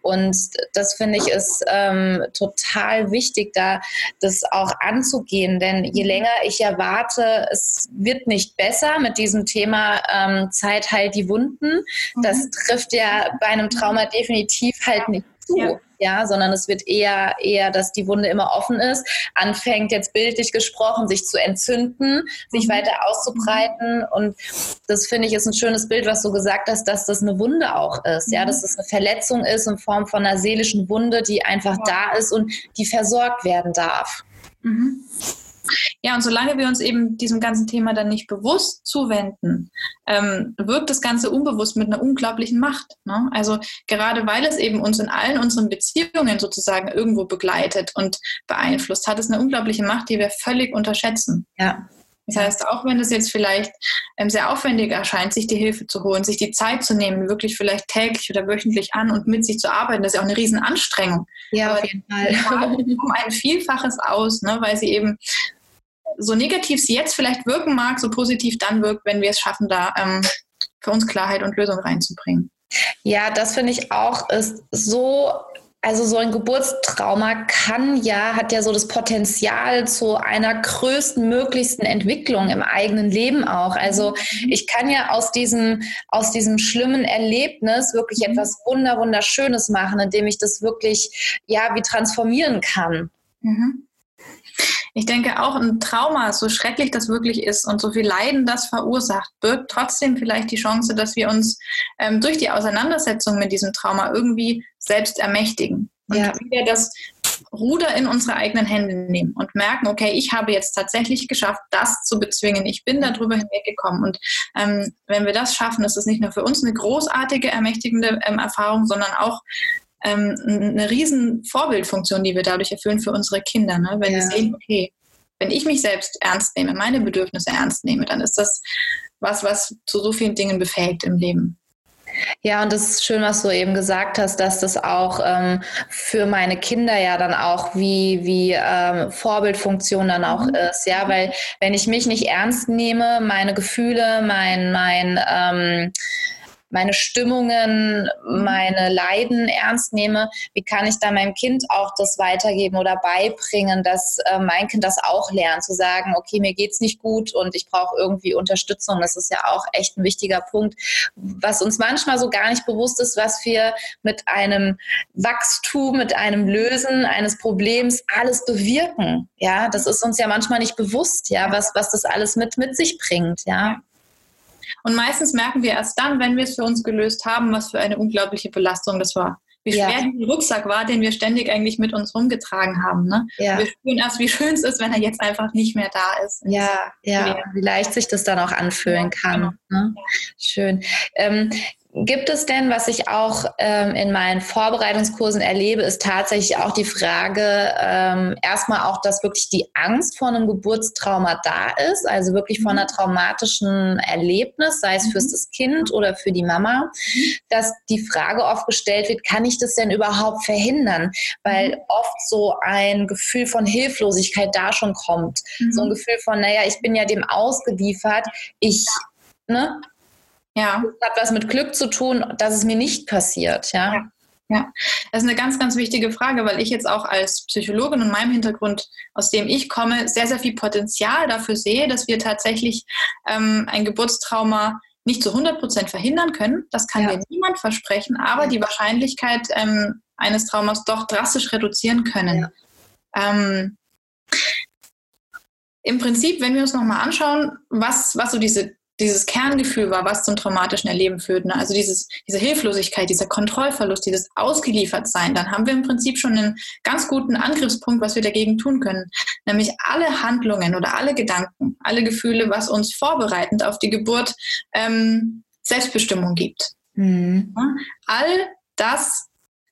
Und das finde ich ist ähm, total wichtig, da das auch anzugehen, denn je länger ich erwarte, es wird nicht besser mit diesem Thema ähm, Zeit heilt die Wunden. Mhm. Das trifft ja bei einem Trauma definitiv halt nicht zu. Ja. ja. sondern es wird eher, eher, dass die Wunde immer offen ist, anfängt jetzt bildlich gesprochen, sich zu entzünden, sich mhm. weiter auszubreiten. Und das finde ich ist ein schönes Bild, was du gesagt hast, dass das eine Wunde auch ist, ja, mhm. dass es eine Verletzung ist in Form von einer seelischen Wunde, die einfach ja. da ist und die versorgt werden darf. Mhm. Ja, und solange wir uns eben diesem ganzen Thema dann nicht bewusst zuwenden, ähm, wirkt das Ganze unbewusst mit einer unglaublichen Macht. Ne? Also gerade weil es eben uns in allen unseren Beziehungen sozusagen irgendwo begleitet und beeinflusst, hat es eine unglaubliche Macht, die wir völlig unterschätzen. Ja. Das heißt, auch wenn es jetzt vielleicht ähm, sehr aufwendig erscheint, sich die Hilfe zu holen, sich die Zeit zu nehmen, wirklich vielleicht täglich oder wöchentlich an und mit sich zu arbeiten, das ist ja auch eine Riesenanstrengung. Ja, auf jeden Fall. um ein Vielfaches aus, ne, weil sie eben so negativ sie jetzt vielleicht wirken mag, so positiv dann wirkt, wenn wir es schaffen, da ähm, für uns Klarheit und Lösung reinzubringen. Ja, das finde ich auch ist so also so ein Geburtstrauma kann ja, hat ja so das Potenzial zu einer größten möglichsten Entwicklung im eigenen Leben auch. Also mhm. ich kann ja aus diesem, aus diesem schlimmen Erlebnis wirklich mhm. etwas Wunder, Wunderschönes machen, indem ich das wirklich, ja, wie transformieren kann. Mhm. Ich denke auch ein Trauma, so schrecklich das wirklich ist und so viel Leiden das verursacht, birgt trotzdem vielleicht die Chance, dass wir uns ähm, durch die Auseinandersetzung mit diesem Trauma irgendwie selbst ermächtigen. Und ja. wieder das Ruder in unsere eigenen Hände nehmen und merken, okay, ich habe jetzt tatsächlich geschafft, das zu bezwingen. Ich bin darüber hinweggekommen. Und ähm, wenn wir das schaffen, ist es nicht nur für uns eine großartige, ermächtigende ähm, Erfahrung, sondern auch ähm, eine riesen Vorbildfunktion, die wir dadurch erfüllen für unsere Kinder. Ne? Wenn ja. sie sehen, okay, wenn ich mich selbst ernst nehme, meine Bedürfnisse ernst nehme, dann ist das was, was zu so vielen Dingen befähigt im Leben. Ja, und das ist schön, was du eben gesagt hast, dass das auch ähm, für meine Kinder ja dann auch wie, wie ähm, Vorbildfunktion dann auch mhm. ist. Ja, weil wenn ich mich nicht ernst nehme, meine Gefühle, mein, mein ähm, meine Stimmungen, meine Leiden ernst nehme, wie kann ich da meinem Kind auch das weitergeben oder beibringen, dass äh, mein Kind das auch lernt, zu sagen, okay, mir geht's nicht gut und ich brauche irgendwie Unterstützung. Das ist ja auch echt ein wichtiger Punkt, was uns manchmal so gar nicht bewusst ist, was wir mit einem Wachstum, mit einem Lösen eines Problems alles bewirken. Ja, das ist uns ja manchmal nicht bewusst, ja, was, was das alles mit, mit sich bringt, ja. Und meistens merken wir erst dann, wenn wir es für uns gelöst haben, was für eine unglaubliche Belastung das war. Wie schwer ja. dieser Rucksack war, den wir ständig eigentlich mit uns rumgetragen haben. Ne? Ja. Wir spüren erst, wie schön es ist, wenn er jetzt einfach nicht mehr da ist. Ja, ja, wie leicht sich das dann auch anfühlen ja, kann. Genau. Ne? Schön. Ähm, Gibt es denn, was ich auch ähm, in meinen Vorbereitungskursen erlebe, ist tatsächlich auch die Frage, ähm, erstmal auch, dass wirklich die Angst vor einem Geburtstrauma da ist, also wirklich vor einer mhm. traumatischen Erlebnis, sei es fürs mhm. das Kind oder für die Mama, dass die Frage oft gestellt wird, kann ich das denn überhaupt verhindern? Weil mhm. oft so ein Gefühl von Hilflosigkeit da schon kommt. So ein Gefühl von, naja, ich bin ja dem ausgeliefert, ich, ne? Ja. Das hat was mit Glück zu tun, dass es mir nicht passiert, ja. ja. Ja, das ist eine ganz, ganz wichtige Frage, weil ich jetzt auch als Psychologin und meinem Hintergrund, aus dem ich komme, sehr, sehr viel Potenzial dafür sehe, dass wir tatsächlich ähm, ein Geburtstrauma nicht zu 100 Prozent verhindern können. Das kann ja. dir niemand versprechen, aber ja. die Wahrscheinlichkeit ähm, eines Traumas doch drastisch reduzieren können. Ja. Ähm, Im Prinzip, wenn wir uns nochmal anschauen, was, was so diese dieses Kerngefühl war, was zum traumatischen Erleben führt. Ne? Also dieses, diese Hilflosigkeit, dieser Kontrollverlust, dieses Ausgeliefertsein, dann haben wir im Prinzip schon einen ganz guten Angriffspunkt, was wir dagegen tun können. Nämlich alle Handlungen oder alle Gedanken, alle Gefühle, was uns vorbereitend auf die Geburt ähm, Selbstbestimmung gibt. Mhm. All das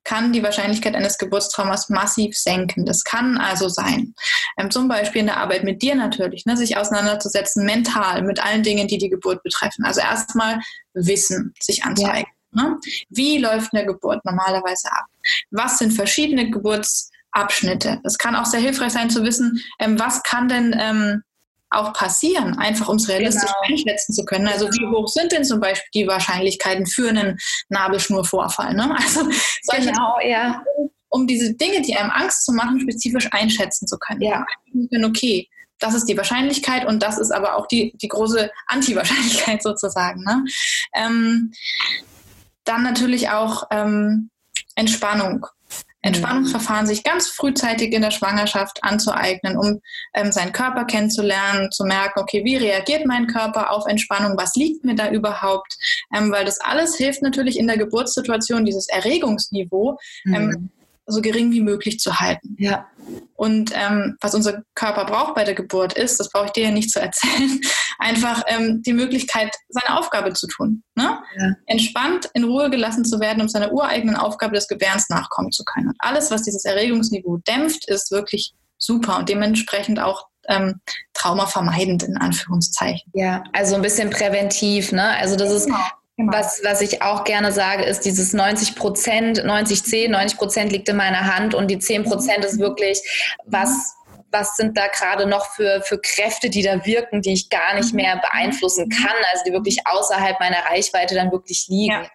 kann die Wahrscheinlichkeit eines Geburtstraumas massiv senken. Das kann also sein, ähm, zum Beispiel in der Arbeit mit dir natürlich, ne, sich auseinanderzusetzen mental mit allen Dingen, die die Geburt betreffen. Also erstmal Wissen sich anzeigen. Ja. Ne? Wie läuft eine Geburt normalerweise ab? Was sind verschiedene Geburtsabschnitte? Es kann auch sehr hilfreich sein zu wissen, ähm, was kann denn ähm, auch passieren, einfach um es realistisch genau. einschätzen zu können. Also wie hoch sind denn zum Beispiel die Wahrscheinlichkeiten für einen Nabelschnurvorfall? Ne? Also solche genau, ja. um diese Dinge, die einem Angst zu machen, spezifisch einschätzen zu können. Ja. Okay, das ist die Wahrscheinlichkeit und das ist aber auch die, die große Anti-Wahrscheinlichkeit sozusagen. Ne? Ähm, dann natürlich auch ähm, Entspannung. Entspannungsverfahren sich ganz frühzeitig in der Schwangerschaft anzueignen, um ähm, seinen Körper kennenzulernen, zu merken, okay, wie reagiert mein Körper auf Entspannung, was liegt mir da überhaupt, ähm, weil das alles hilft natürlich in der Geburtssituation, dieses Erregungsniveau ähm, mhm so gering wie möglich zu halten. Ja. Und ähm, was unser Körper braucht bei der Geburt ist, das brauche ich dir ja nicht zu erzählen, einfach ähm, die Möglichkeit, seine Aufgabe zu tun. Ne? Ja. Entspannt, in Ruhe gelassen zu werden, um seiner ureigenen Aufgabe des Gebärens nachkommen zu können. Und alles, was dieses Erregungsniveau dämpft, ist wirklich super und dementsprechend auch ähm, traumavermeidend in Anführungszeichen. Ja, also ein bisschen präventiv, ne? Also das ist genau. Was, was ich auch gerne sage, ist dieses 90 Prozent, 90, 10, 90 Prozent liegt in meiner Hand und die 10 Prozent ist wirklich, was, was sind da gerade noch für, für Kräfte, die da wirken, die ich gar nicht mhm. mehr beeinflussen kann, also die wirklich außerhalb meiner Reichweite dann wirklich liegen. Ja.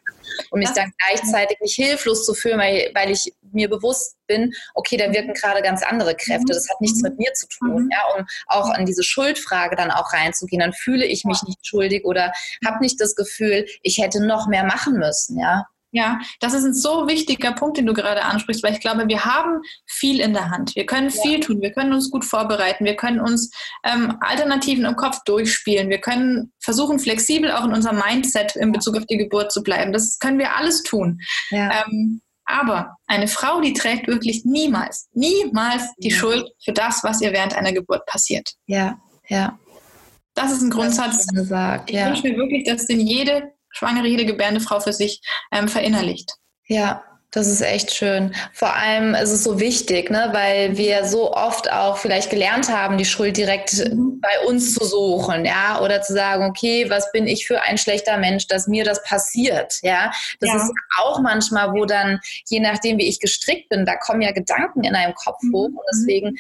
Und mich dann gleichzeitig nicht hilflos zu fühlen, weil, weil ich mir bewusst bin, okay, da wirken gerade ganz andere Kräfte. Das hat nichts mit mir zu tun. Mhm. Ja, um auch an diese Schuldfrage dann auch reinzugehen, dann fühle ich mich nicht schuldig oder habe nicht das Gefühl, ich hätte noch mehr machen müssen. Ja. Ja, das ist ein so wichtiger Punkt, den du gerade ansprichst, weil ich glaube, wir haben viel in der Hand. Wir können ja. viel tun. Wir können uns gut vorbereiten. Wir können uns ähm, Alternativen im Kopf durchspielen. Wir können versuchen, flexibel auch in unserem Mindset in Bezug auf die Geburt zu bleiben. Das können wir alles tun. Ja. Ähm, aber eine Frau, die trägt wirklich niemals, niemals die ja. Schuld für das, was ihr während einer Geburt passiert. Ja, ja. Das ist ein Grundsatz. Gesagt, ich ja. wünsche mir wirklich, dass den jede schwangere, jede gebärende Frau für sich ähm, verinnerlicht. Ja, das ist echt schön. Vor allem ist es so wichtig, ne, weil wir so oft auch vielleicht gelernt haben, die Schuld direkt mhm. bei uns zu suchen, ja, oder zu sagen, okay, was bin ich für ein schlechter Mensch, dass mir das passiert, ja. Das ja. ist auch manchmal, wo dann, je nachdem, wie ich gestrickt bin, da kommen ja Gedanken in einem Kopf mhm. hoch und deswegen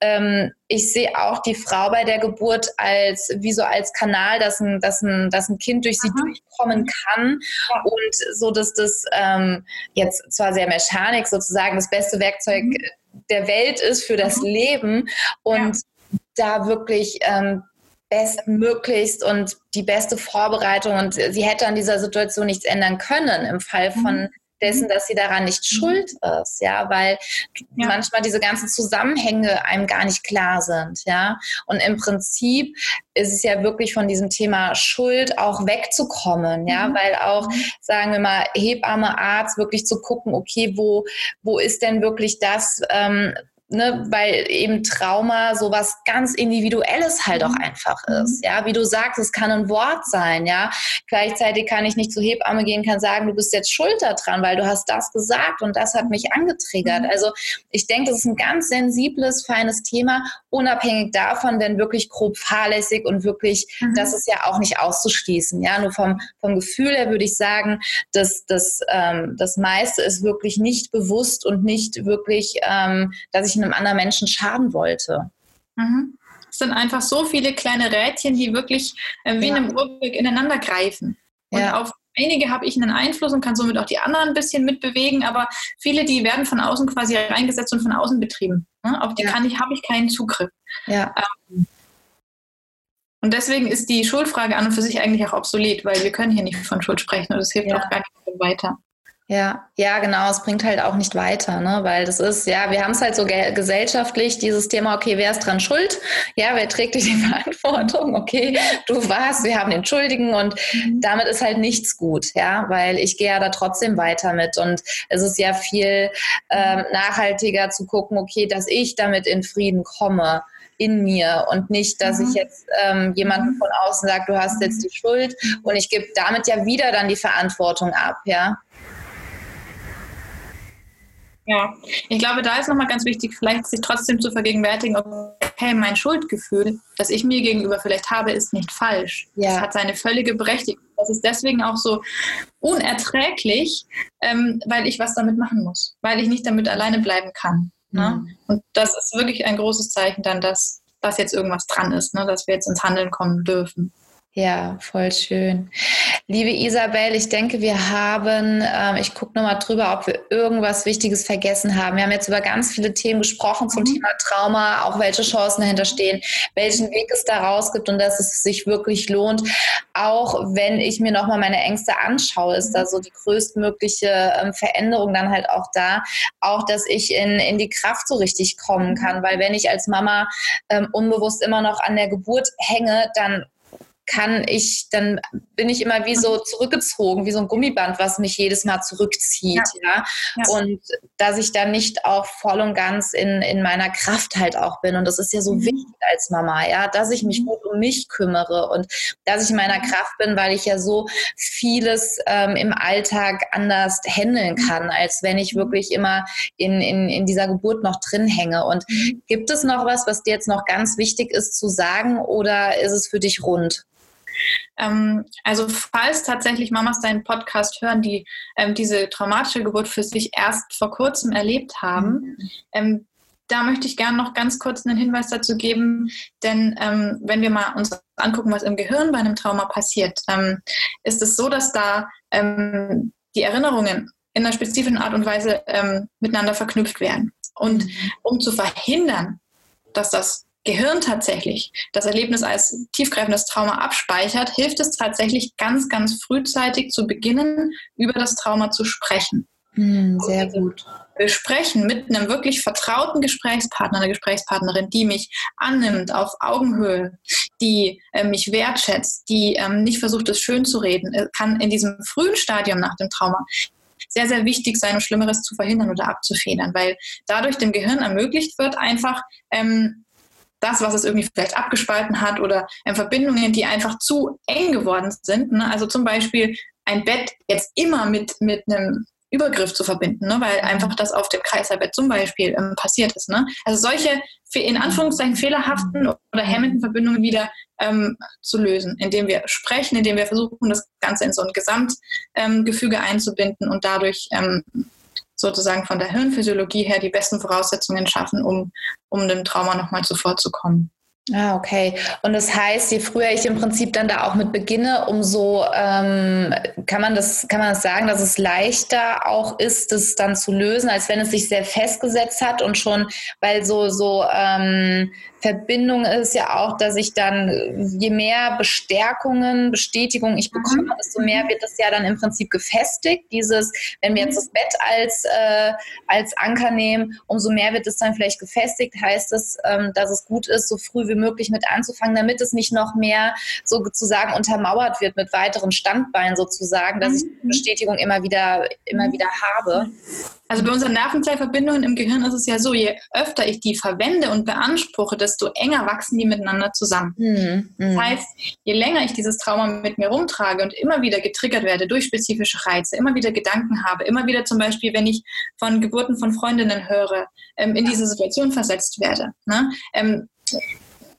ähm, ich sehe auch die Frau bei der Geburt als wie so als Kanal, dass ein, dass ein, dass ein Kind durch sie Aha. durchkommen kann ja. und so, dass das ähm, jetzt zwar sehr Mechanik sozusagen das beste Werkzeug mhm. der Welt ist für das mhm. Leben und ja. da wirklich ähm, bestmöglichst und die beste Vorbereitung und sie hätte an dieser Situation nichts ändern können im Fall von mhm dessen, mhm. dass sie daran nicht mhm. schuld ist, ja, weil ja. manchmal diese ganzen Zusammenhänge einem gar nicht klar sind, ja. Und im Prinzip ist es ja wirklich von diesem Thema Schuld auch wegzukommen, ja, mhm. weil auch, mhm. sagen wir mal, Hebamme, Arzt, wirklich zu gucken, okay, wo, wo ist denn wirklich das, ähm, ne, weil eben Trauma so was ganz Individuelles halt auch mhm. einfach ist. Mhm. Ja, wie du sagst, es kann ein Wort sein, ja. Gleichzeitig kann ich nicht zur Hebamme gehen, kann sagen, du bist jetzt schuld daran, weil du hast das gesagt und das hat mich angetriggert. Mhm. Also ich denke, das ist ein ganz sensibles, feines Thema, unabhängig davon, wenn wirklich grob fahrlässig und wirklich, mhm. das ist ja auch nicht auszuschließen. Ja, nur vom, vom Gefühl her würde ich sagen, dass das, ähm, das meiste ist wirklich nicht bewusst und nicht wirklich, ähm, dass ich einem anderen Menschen schaden wollte. Mhm. Es sind einfach so viele kleine Rädchen, die wirklich äh, wie ja. in einem Uhrwerk ineinander greifen. Und ja. auf einige habe ich einen Einfluss und kann somit auch die anderen ein bisschen mitbewegen, aber viele, die werden von außen quasi reingesetzt und von außen betrieben. Ne? Auf die ja. kann ich, habe ich keinen Zugriff. Ja. Ähm, und deswegen ist die Schuldfrage an und für sich eigentlich auch obsolet, weil wir können hier nicht von Schuld sprechen und es hilft ja. auch gar nicht weiter. Ja, ja, genau. Es bringt halt auch nicht weiter, ne? Weil das ist, ja, wir haben es halt so ge gesellschaftlich, dieses Thema, okay, wer ist dran schuld? Ja, wer trägt die Verantwortung? Okay, du warst, wir haben den Schuldigen und mhm. damit ist halt nichts gut, ja, weil ich gehe ja da trotzdem weiter mit und es ist ja viel ähm, nachhaltiger zu gucken, okay, dass ich damit in Frieden komme in mir und nicht, dass mhm. ich jetzt ähm, jemanden mhm. von außen sage, du hast jetzt die Schuld und ich gebe damit ja wieder dann die Verantwortung ab, ja. Ja, ich glaube, da ist nochmal ganz wichtig, vielleicht sich trotzdem zu vergegenwärtigen, okay, mein Schuldgefühl, das ich mir gegenüber vielleicht habe, ist nicht falsch. Ja. Es hat seine völlige Berechtigung. Das ist deswegen auch so unerträglich, ähm, weil ich was damit machen muss, weil ich nicht damit alleine bleiben kann. Ne? Mhm. Und das ist wirklich ein großes Zeichen dann, dass, dass jetzt irgendwas dran ist, ne? dass wir jetzt ins Handeln kommen dürfen. Ja, voll schön. Liebe Isabel, ich denke, wir haben, ähm, ich gucke nochmal drüber, ob wir irgendwas Wichtiges vergessen haben. Wir haben jetzt über ganz viele Themen gesprochen zum mhm. Thema Trauma, auch welche Chancen dahinter stehen, welchen Weg es daraus gibt und dass es sich wirklich lohnt. Auch wenn ich mir nochmal meine Ängste anschaue, ist da so die größtmögliche ähm, Veränderung dann halt auch da. Auch, dass ich in, in die Kraft so richtig kommen kann, weil wenn ich als Mama ähm, unbewusst immer noch an der Geburt hänge, dann kann ich, dann bin ich immer wie so zurückgezogen, wie so ein Gummiband, was mich jedes Mal zurückzieht, ja. ja? Und dass ich dann nicht auch voll und ganz in, in meiner Kraft halt auch bin. Und das ist ja so mhm. wichtig als Mama, ja, dass ich mich mhm. gut um mich kümmere und dass ich in meiner mhm. Kraft bin, weil ich ja so vieles ähm, im Alltag anders handeln kann, als wenn ich wirklich immer in, in, in dieser Geburt noch drin hänge. Und gibt es noch was, was dir jetzt noch ganz wichtig ist zu sagen oder ist es für dich rund? Ähm, also falls tatsächlich Mamas deinen Podcast hören, die ähm, diese traumatische Geburt für sich erst vor kurzem erlebt haben, mhm. ähm, da möchte ich gerne noch ganz kurz einen Hinweis dazu geben, denn ähm, wenn wir mal uns angucken, was im Gehirn bei einem Trauma passiert, ähm, ist es so, dass da ähm, die Erinnerungen in einer spezifischen Art und Weise miteinander verknüpft werden. Und mhm. um zu verhindern, dass das Gehirn tatsächlich das Erlebnis als tiefgreifendes Trauma abspeichert, hilft es tatsächlich ganz, ganz frühzeitig zu beginnen, über das Trauma zu sprechen. Hm, sehr gut. Besprechen mit einem wirklich vertrauten Gesprächspartner, einer Gesprächspartnerin, die mich annimmt auf Augenhöhe, die äh, mich wertschätzt, die ähm, nicht versucht, es schön zu reden, kann in diesem frühen Stadium nach dem Trauma sehr, sehr wichtig sein, um Schlimmeres zu verhindern oder abzufedern, weil dadurch dem Gehirn ermöglicht wird, einfach ähm, das, was es irgendwie vielleicht abgespalten hat oder ähm, Verbindungen, die einfach zu eng geworden sind. Ne? Also zum Beispiel ein Bett jetzt immer mit, mit einem Übergriff zu verbinden, ne? weil einfach das auf dem Kreislaufbett zum Beispiel ähm, passiert ist. Ne? Also solche in Anführungszeichen fehlerhaften oder hemmenden Verbindungen wieder ähm, zu lösen, indem wir sprechen, indem wir versuchen, das Ganze in so ein Gesamtgefüge ähm, einzubinden und dadurch ähm, sozusagen von der Hirnphysiologie her die besten Voraussetzungen schaffen, um, um dem Trauma nochmal zuvorzukommen. Ah, okay. Und das heißt, je früher ich im Prinzip dann da auch mit beginne, umso ähm, kann man das, kann man das sagen, dass es leichter auch ist, das dann zu lösen, als wenn es sich sehr festgesetzt hat und schon, weil so, so ähm, Verbindung ist ja auch, dass ich dann, je mehr Bestärkungen, Bestätigung ich bekomme, mhm. desto mehr wird das ja dann im Prinzip gefestigt. Dieses, wenn wir jetzt das Bett als, äh, als Anker nehmen, umso mehr wird es dann vielleicht gefestigt, heißt es, ähm, dass es gut ist, so früh wie möglich mit anzufangen, damit es nicht noch mehr sozusagen untermauert wird mit weiteren Standbeinen sozusagen, dass ich die mhm. Bestätigung immer wieder, immer wieder habe. Also bei unseren Nervenzellverbindungen im Gehirn ist es ja so, je öfter ich die verwende und beanspruche, desto enger wachsen die miteinander zusammen. Mhm. Das heißt, je länger ich dieses Trauma mit mir rumtrage und immer wieder getriggert werde durch spezifische Reize, immer wieder Gedanken habe, immer wieder zum Beispiel, wenn ich von Geburten von Freundinnen höre, ähm, in diese Situation versetzt werde. Ne? Ähm,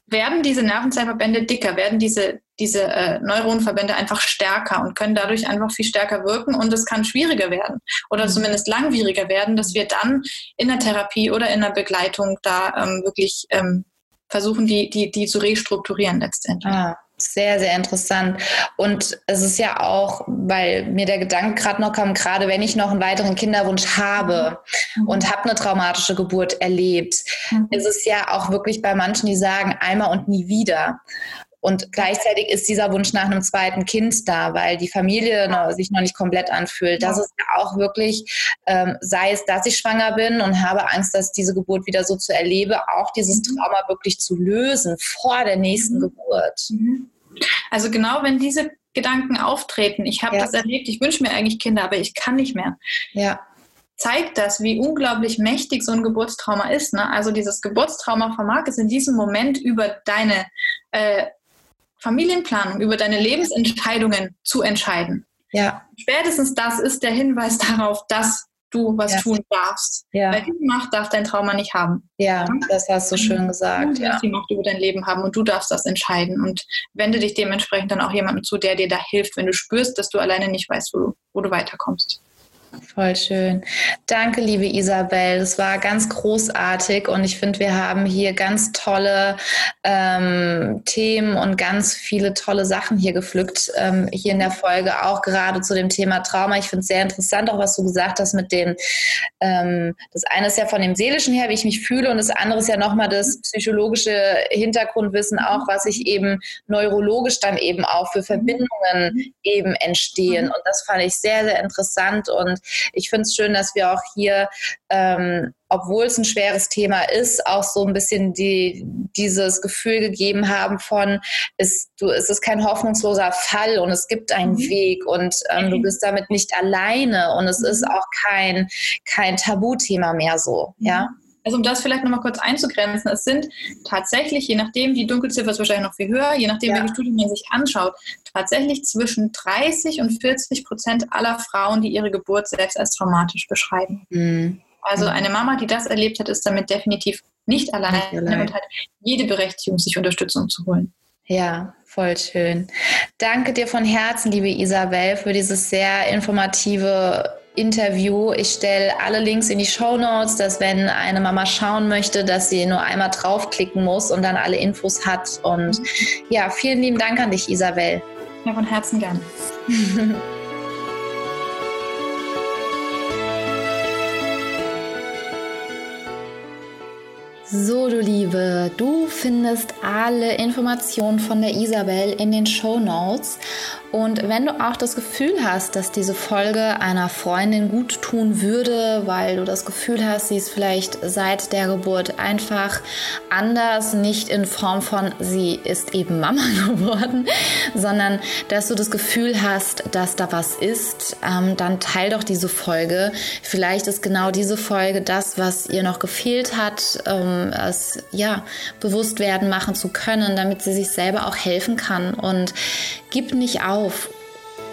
werden diese Nervenzellverbände dicker, werden diese, diese äh, Neuronenverbände einfach stärker und können dadurch einfach viel stärker wirken und es kann schwieriger werden oder mhm. zumindest langwieriger werden, dass wir dann in der Therapie oder in der Begleitung da ähm, wirklich ähm, versuchen, die, die, die zu restrukturieren letztendlich. Ah. Sehr, sehr interessant. Und es ist ja auch, weil mir der Gedanke gerade noch kam, gerade wenn ich noch einen weiteren Kinderwunsch habe mhm. und habe eine traumatische Geburt erlebt, mhm. ist es ja auch wirklich bei manchen, die sagen, einmal und nie wieder. Und gleichzeitig ist dieser Wunsch nach einem zweiten Kind da, weil die Familie noch, sich noch nicht komplett anfühlt. Das ist ja auch wirklich, ähm, sei es, dass ich schwanger bin und habe Angst, dass diese Geburt wieder so zu erlebe, auch dieses mhm. Trauma wirklich zu lösen vor der nächsten mhm. Geburt. Mhm. Also genau, wenn diese Gedanken auftreten, ich habe ja. das erlebt, ich wünsche mir eigentlich Kinder, aber ich kann nicht mehr. Ja zeigt das, wie unglaublich mächtig so ein Geburtstrauma ist. Ne? Also dieses Geburtstrauma vermag es in diesem Moment über deine äh, Familienplanung, über deine Lebensentscheidungen zu entscheiden. Ja. Spätestens das ist der Hinweis darauf, dass du was ja. tun darfst. Ja. Weil die Macht darf dein Trauma nicht haben. Ja, das hast du schön gesagt. Du darfst ja. die Macht über dein Leben haben und du darfst das entscheiden. Und wende dich dementsprechend dann auch jemandem zu, der dir da hilft, wenn du spürst, dass du alleine nicht weißt, wo du, wo du weiterkommst. Voll schön. Danke, liebe Isabel. Das war ganz großartig und ich finde, wir haben hier ganz tolle ähm, Themen und ganz viele tolle Sachen hier gepflückt, ähm, hier in der Folge, auch gerade zu dem Thema Trauma. Ich finde es sehr interessant, auch was du gesagt hast mit dem, ähm, das eine ist ja von dem Seelischen her, wie ich mich fühle und das andere ist ja nochmal das psychologische Hintergrundwissen auch, was ich eben neurologisch dann eben auch für Verbindungen eben entstehen. Und das fand ich sehr, sehr interessant und ich finde es schön, dass wir auch hier, ähm, obwohl es ein schweres Thema ist, auch so ein bisschen die, dieses Gefühl gegeben haben von, ist, du, es ist kein hoffnungsloser Fall und es gibt einen mhm. Weg und ähm, du bist damit nicht alleine und es ist mhm. auch kein, kein Tabuthema mehr so, ja. Mhm. Also um das vielleicht nochmal kurz einzugrenzen, es sind tatsächlich, je nachdem, die Dunkelziffer ist wahrscheinlich noch viel höher, je nachdem, ja. welche Studien man sich anschaut, tatsächlich zwischen 30 und 40 Prozent aller Frauen, die ihre Geburt selbst als traumatisch beschreiben. Mhm. Also eine Mama, die das erlebt hat, ist damit definitiv nicht alleine und hat jede Berechtigung, sich Unterstützung zu holen. Ja, voll schön. Danke dir von Herzen, liebe Isabel, für dieses sehr informative Interview. Ich stelle alle Links in die Show Notes, dass wenn eine Mama schauen möchte, dass sie nur einmal draufklicken muss und dann alle Infos hat. Und ja, vielen lieben Dank an dich, Isabel. Ja, von Herzen gern. So, du Liebe, du findest alle Informationen von der Isabel in den Show Notes. Und wenn du auch das Gefühl hast, dass diese Folge einer Freundin gut tun würde, weil du das Gefühl hast, sie ist vielleicht seit der Geburt einfach anders, nicht in Form von sie ist eben Mama geworden, sondern dass du das Gefühl hast, dass da was ist, ähm, dann teil doch diese Folge. Vielleicht ist genau diese Folge das, was ihr noch gefehlt hat, es ja bewusst werden machen zu können, damit sie sich selber auch helfen kann und gib nicht auf.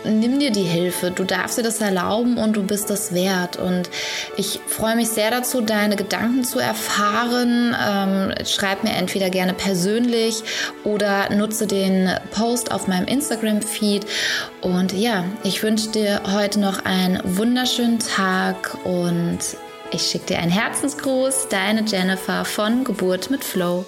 Nimm dir die Hilfe, du darfst dir das erlauben und du bist das wert. Und ich freue mich sehr dazu, deine Gedanken zu erfahren. Ähm, schreib mir entweder gerne persönlich oder nutze den Post auf meinem Instagram-Feed. Und ja, ich wünsche dir heute noch einen wunderschönen Tag und ich schicke dir einen Herzensgruß, deine Jennifer von Geburt mit Flow.